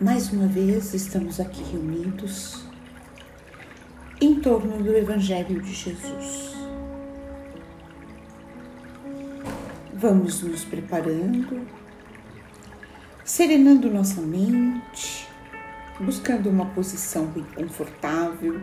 Mais uma vez estamos aqui reunidos em torno do Evangelho de Jesus. Vamos nos preparando, serenando nossa mente, buscando uma posição bem confortável,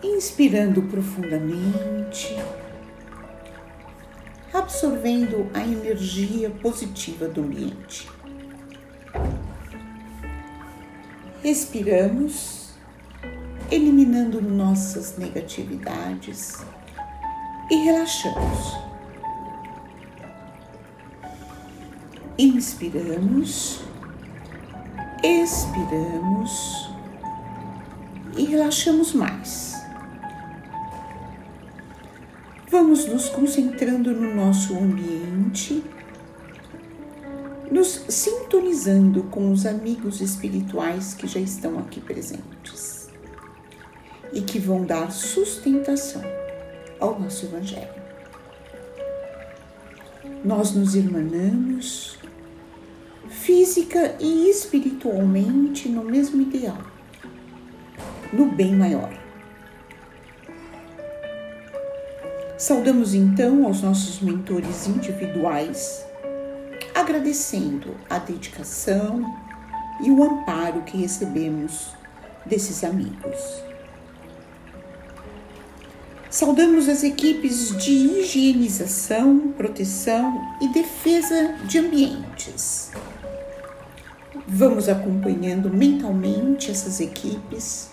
inspirando profundamente, absorvendo a energia positiva do ambiente. Respiramos, eliminando nossas negatividades e relaxamos. Inspiramos, expiramos e relaxamos mais. Vamos nos concentrando no nosso ambiente nos sintonizando com os amigos espirituais que já estão aqui presentes e que vão dar sustentação ao nosso Evangelho. Nós nos irmanamos física e espiritualmente no mesmo ideal, no bem maior. Saudamos então aos nossos mentores individuais agradecendo a dedicação e o amparo que recebemos desses amigos. Saudamos as equipes de higienização, proteção e defesa de ambientes. Vamos acompanhando mentalmente essas equipes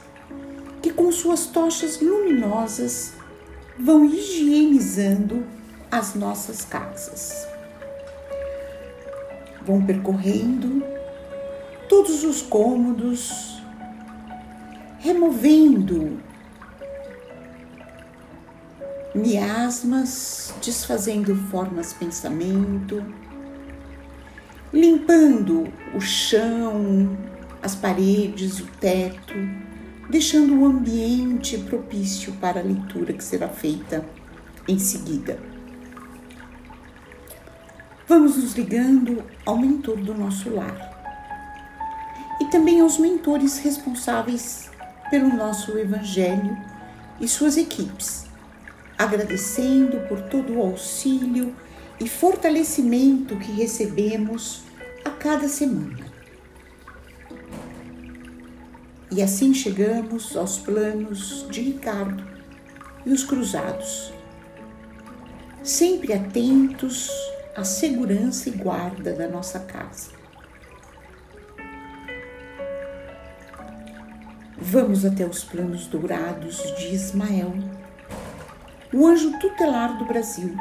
que, com suas tochas luminosas, vão higienizando as nossas casas vão percorrendo todos os cômodos, removendo miasmas, desfazendo formas pensamento, limpando o chão, as paredes, o teto, deixando o ambiente propício para a leitura que será feita em seguida. Vamos nos ligando ao mentor do nosso lar e também aos mentores responsáveis pelo nosso Evangelho e suas equipes, agradecendo por todo o auxílio e fortalecimento que recebemos a cada semana. E assim chegamos aos planos de Ricardo e os cruzados, sempre atentos a segurança e guarda da nossa casa. Vamos até os planos dourados de Ismael, o anjo tutelar do Brasil,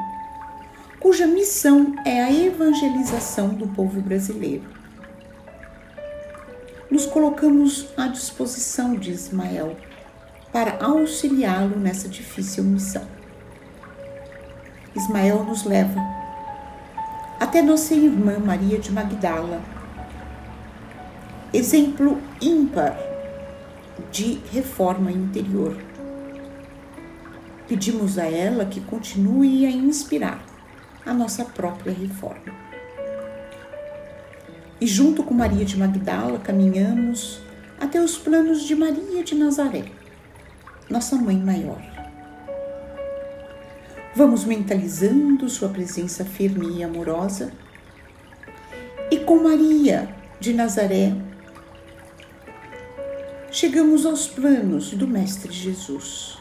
cuja missão é a evangelização do povo brasileiro. Nos colocamos à disposição de Ismael para auxiliá-lo nessa difícil missão. Ismael nos leva até nossa irmã Maria de Magdala. Exemplo ímpar de reforma interior. Pedimos a ela que continue a inspirar a nossa própria reforma. E junto com Maria de Magdala caminhamos até os planos de Maria de Nazaré, nossa mãe maior. Vamos mentalizando sua presença firme e amorosa. E com Maria de Nazaré, chegamos aos planos do Mestre Jesus,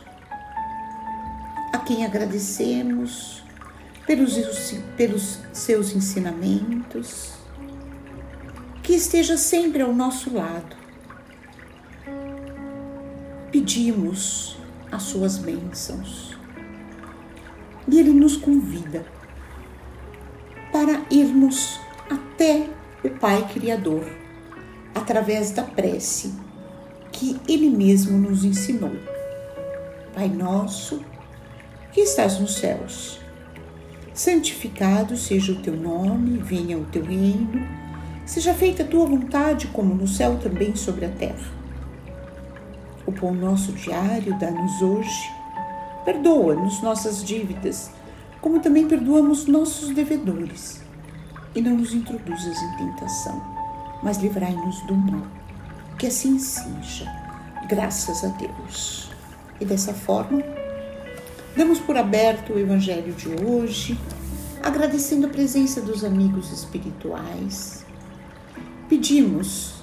a quem agradecemos pelos, pelos seus ensinamentos, que esteja sempre ao nosso lado. Pedimos as suas bênçãos e ele nos convida para irmos até o Pai Criador através da prece que ele mesmo nos ensinou. Pai nosso, que estás nos céus, santificado seja o teu nome, venha o teu reino, seja feita a tua vontade, como no céu também sobre a terra. O pão nosso diário dá-nos hoje Perdoa-nos nossas dívidas, como também perdoamos nossos devedores. E não nos introduzas em tentação, mas livrai-nos do mal. Que assim seja, graças a Deus. E dessa forma, damos por aberto o Evangelho de hoje, agradecendo a presença dos amigos espirituais. Pedimos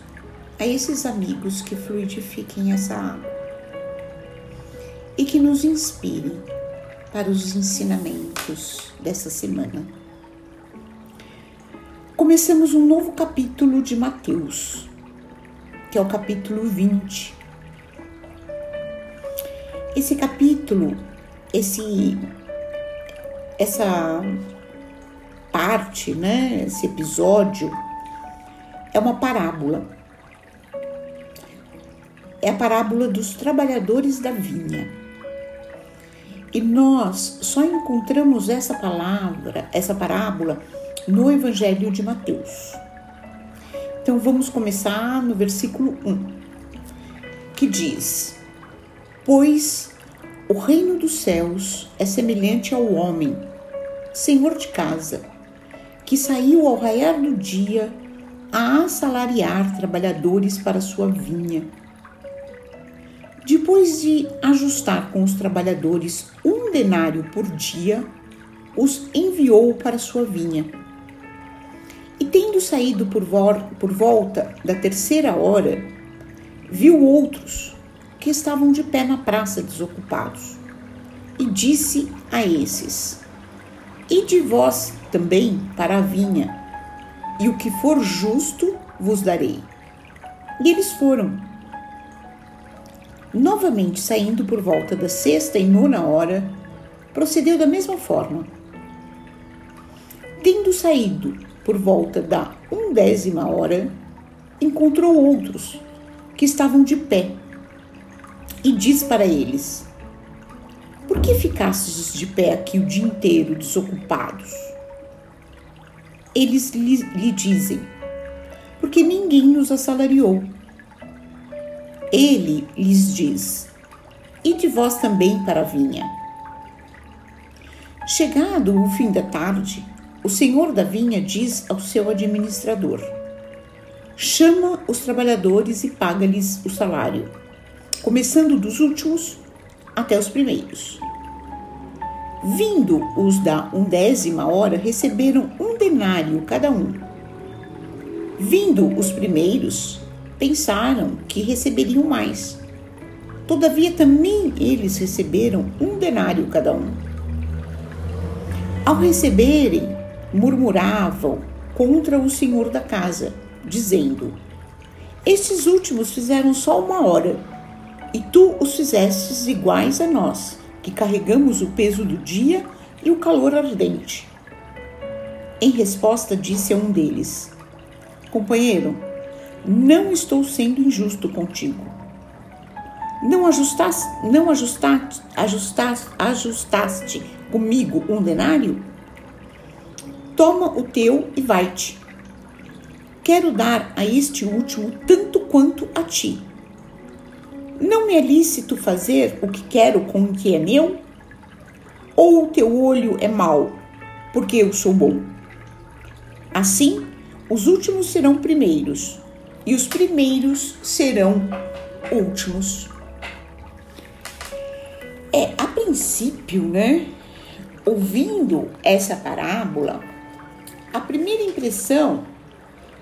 a esses amigos que fluidifiquem essa água e que nos inspirem para os ensinamentos dessa semana. Começamos um novo capítulo de Mateus, que é o capítulo 20. Esse capítulo, esse essa parte, né, esse episódio é uma parábola. É a parábola dos trabalhadores da vinha. E nós só encontramos essa palavra, essa parábola, no Evangelho de Mateus. Então vamos começar no versículo 1, que diz: Pois o reino dos céus é semelhante ao homem, senhor de casa, que saiu ao raiar do dia a assalariar trabalhadores para sua vinha depois de ajustar com os trabalhadores um denário por dia, os enviou para sua vinha. E tendo saído por, por volta da terceira hora, viu outros que estavam de pé na praça desocupados, e disse a esses: Ide vós também para a vinha, e o que for justo vos darei. E eles foram novamente saindo por volta da sexta e nona hora, procedeu da mesma forma. Tendo saído por volta da undécima hora, encontrou outros que estavam de pé e diz para eles: Por que ficastes de pé aqui o dia inteiro desocupados? Eles lhe, lhe dizem: Porque ninguém nos assalariou. Ele lhes diz: Ide vós também para a vinha. Chegado o fim da tarde, o senhor da vinha diz ao seu administrador: Chama os trabalhadores e paga-lhes o salário, começando dos últimos até os primeiros. Vindo os da undécima hora, receberam um denário cada um. Vindo os primeiros, pensaram que receberiam mais. Todavia, também eles receberam um denário cada um. Ao receberem, murmuravam contra o senhor da casa, dizendo: Estes últimos fizeram só uma hora, e tu os fizestes iguais a nós, que carregamos o peso do dia e o calor ardente. Em resposta, disse a um deles: Companheiro, não estou sendo injusto contigo. Não ajustaste, não ajustaste, ajustaste, ajustaste comigo um denário? Toma o teu e vai-te. Quero dar a este último tanto quanto a ti. Não me é lícito fazer o que quero com o que é meu? Ou o teu olho é mau, porque eu sou bom? Assim, os últimos serão primeiros e os primeiros serão últimos. É, a princípio, né, ouvindo essa parábola, a primeira impressão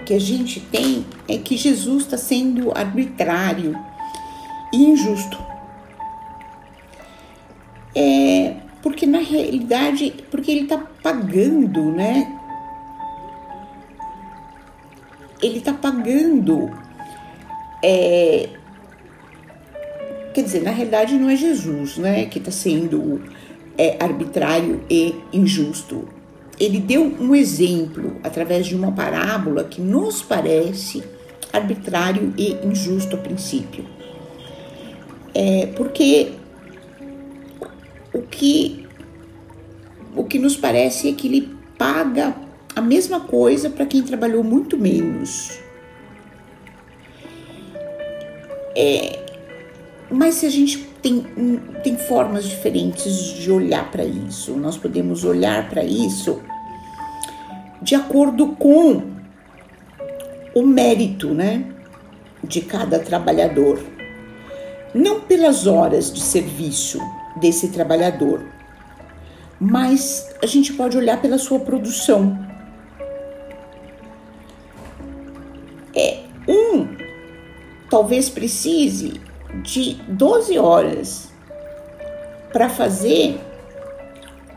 que a gente tem é que Jesus está sendo arbitrário e injusto. É, porque na realidade, porque ele está pagando, né, ele está pagando. É, quer dizer, na realidade não é Jesus né, que está sendo é, arbitrário e injusto. Ele deu um exemplo através de uma parábola que nos parece arbitrário e injusto a princípio. É, porque o que, o que nos parece é que ele paga a mesma coisa para quem trabalhou muito menos. É, mas se a gente tem, tem formas diferentes de olhar para isso, nós podemos olhar para isso de acordo com o mérito, né, de cada trabalhador, não pelas horas de serviço desse trabalhador, mas a gente pode olhar pela sua produção. Um talvez precise de 12 horas para fazer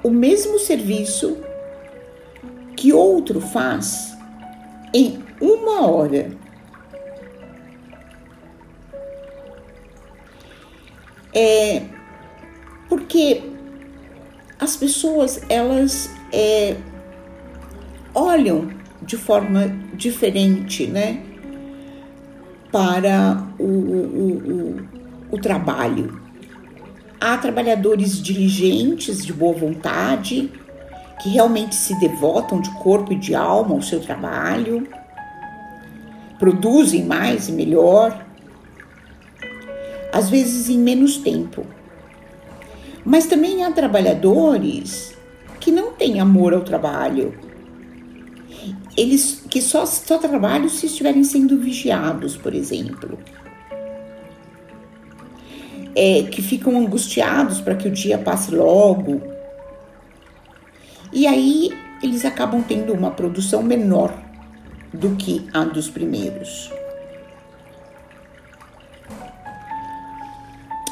o mesmo serviço que outro faz em uma hora. É porque as pessoas elas é, olham de forma diferente, né, para o, o, o, o trabalho. Há trabalhadores diligentes, de boa vontade, que realmente se devotam de corpo e de alma ao seu trabalho, produzem mais e melhor, às vezes em menos tempo. Mas também há trabalhadores que não têm amor ao trabalho. Eles que só, só trabalham se estiverem sendo vigiados, por exemplo é, que ficam angustiados para que o dia passe logo. E aí eles acabam tendo uma produção menor do que a dos primeiros.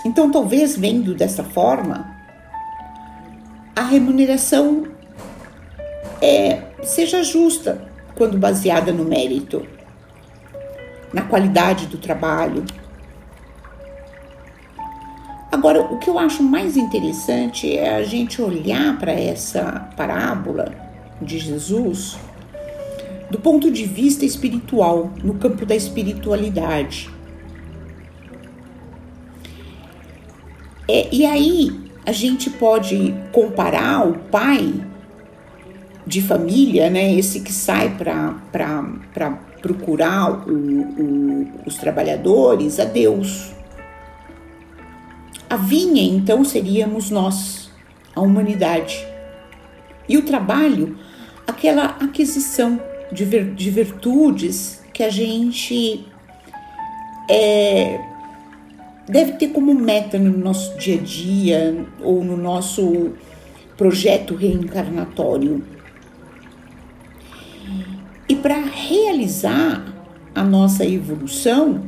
Então, talvez vendo dessa forma, a remuneração é, seja justa quando baseada no mérito, na qualidade do trabalho, Agora, o que eu acho mais interessante é a gente olhar para essa parábola de Jesus do ponto de vista espiritual, no campo da espiritualidade. É, e aí a gente pode comparar o pai de família, né, esse que sai para procurar o, o, os trabalhadores, a Deus. A vinha, então, seríamos nós, a humanidade. E o trabalho, aquela aquisição de, vir, de virtudes que a gente é, deve ter como meta no nosso dia a dia ou no nosso projeto reencarnatório. Para realizar a nossa evolução,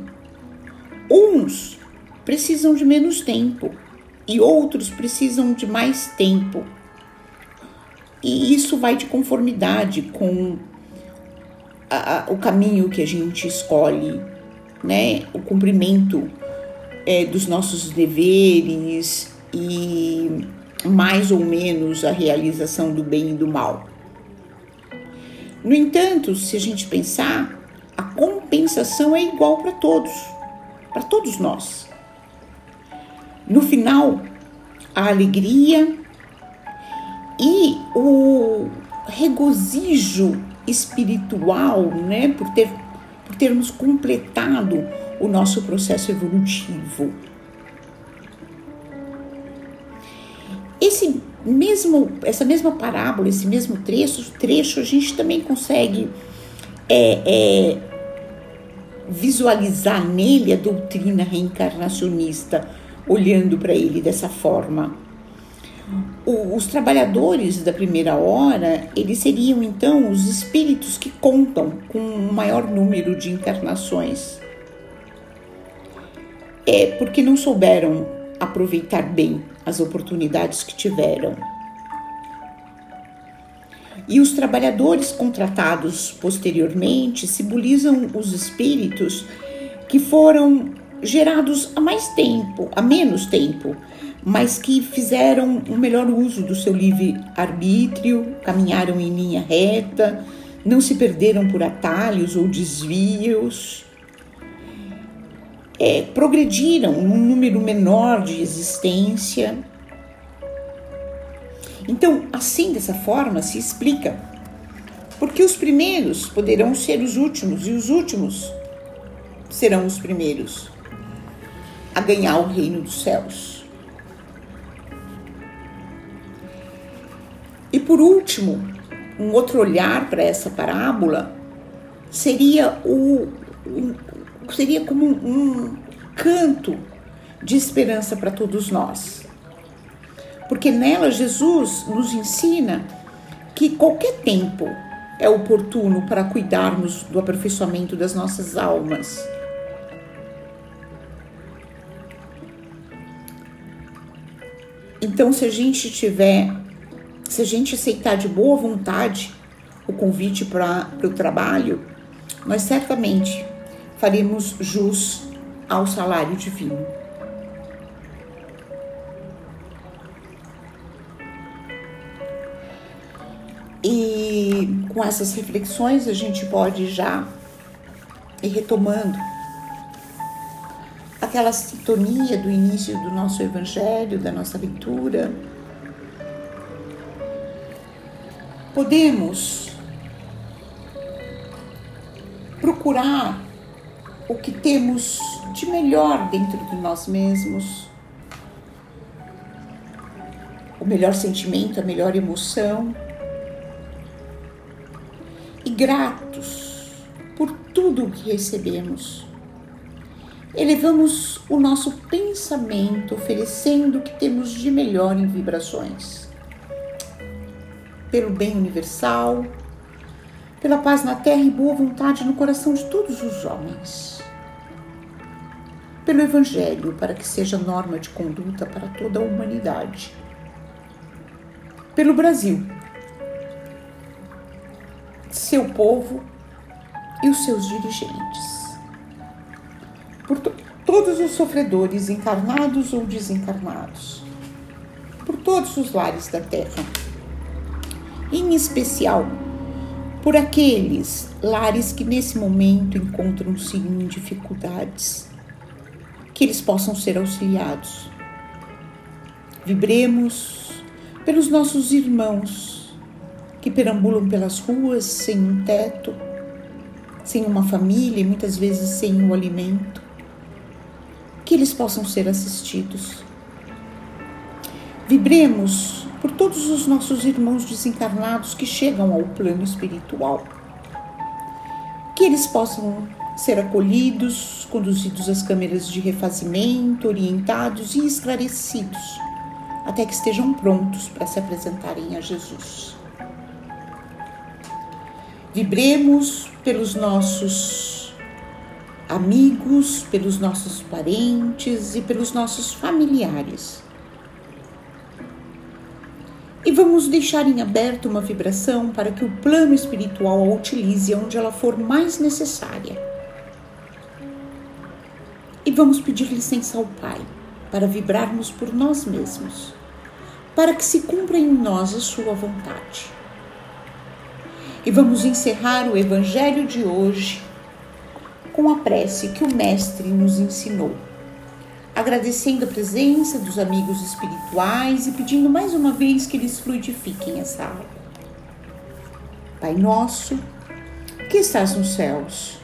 uns precisam de menos tempo e outros precisam de mais tempo. E isso vai de conformidade com a, a, o caminho que a gente escolhe, né? O cumprimento é, dos nossos deveres e mais ou menos a realização do bem e do mal. No entanto, se a gente pensar, a compensação é igual para todos, para todos nós. No final, a alegria e o regozijo espiritual, né, por, ter, por termos completado o nosso processo evolutivo. Esse mesmo, essa mesma parábola, esse mesmo trecho, trecho a gente também consegue é, é, visualizar nele a doutrina reencarnacionista olhando para ele dessa forma. O, os trabalhadores da primeira hora, eles seriam então os espíritos que contam com um maior número de encarnações. É porque não souberam aproveitar bem as oportunidades que tiveram. E os trabalhadores contratados posteriormente simbolizam os espíritos que foram gerados há mais tempo, há menos tempo, mas que fizeram um melhor uso do seu livre arbítrio, caminharam em linha reta, não se perderam por atalhos ou desvios, é, progrediram num número menor de existência. Então, assim, dessa forma, se explica porque os primeiros poderão ser os últimos e os últimos serão os primeiros a ganhar o reino dos céus. E por último, um outro olhar para essa parábola seria o seria como um canto de esperança para todos nós. Porque nela Jesus nos ensina que qualquer tempo é oportuno para cuidarmos do aperfeiçoamento das nossas almas. Então, se a gente tiver, se a gente aceitar de boa vontade o convite para o trabalho, nós certamente faremos jus ao salário divino. E com essas reflexões a gente pode já ir retomando aquela sintonia do início do nosso evangelho, da nossa leitura. Podemos procurar o que temos de melhor dentro de nós mesmos, o melhor sentimento, a melhor emoção, e gratos por tudo o que recebemos. Elevamos o nosso pensamento, oferecendo o que temos de melhor em vibrações, pelo bem universal, pela paz na terra e boa vontade no coração de todos os homens, pelo Evangelho, para que seja norma de conduta para toda a humanidade, pelo Brasil, seu povo e os seus dirigentes. Por to todos os sofredores, encarnados ou desencarnados. Por todos os lares da terra. Em especial, por aqueles lares que nesse momento encontram-se em dificuldades. Que eles possam ser auxiliados. Vibremos pelos nossos irmãos que perambulam pelas ruas sem um teto, sem uma família e muitas vezes sem o um alimento, que eles possam ser assistidos. Vibremos por todos os nossos irmãos desencarnados que chegam ao plano espiritual, que eles possam ser acolhidos, conduzidos às câmeras de refazimento, orientados e esclarecidos, até que estejam prontos para se apresentarem a Jesus. Vibremos pelos nossos amigos, pelos nossos parentes e pelos nossos familiares. E vamos deixar em aberto uma vibração para que o plano espiritual a utilize onde ela for mais necessária. Vamos pedir licença ao Pai para vibrarmos por nós mesmos, para que se cumpra em nós a Sua vontade. E vamos encerrar o Evangelho de hoje com a prece que o Mestre nos ensinou, agradecendo a presença dos amigos espirituais e pedindo mais uma vez que eles fluidifiquem essa água. Pai nosso, que estás nos céus,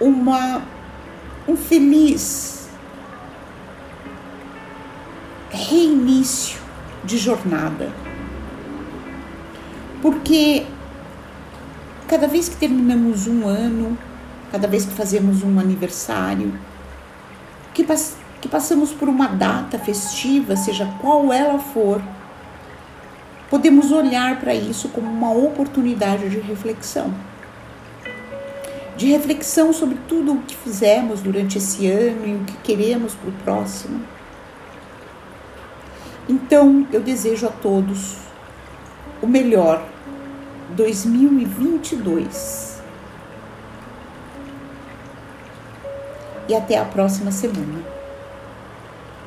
uma um feliz reinício de jornada. Porque cada vez que terminamos um ano, cada vez que fazemos um aniversário, que, pass que passamos por uma data festiva, seja qual ela for, podemos olhar para isso como uma oportunidade de reflexão. De reflexão sobre tudo o que fizemos durante esse ano e o que queremos para o próximo. Então, eu desejo a todos o melhor 2022. E até a próxima semana.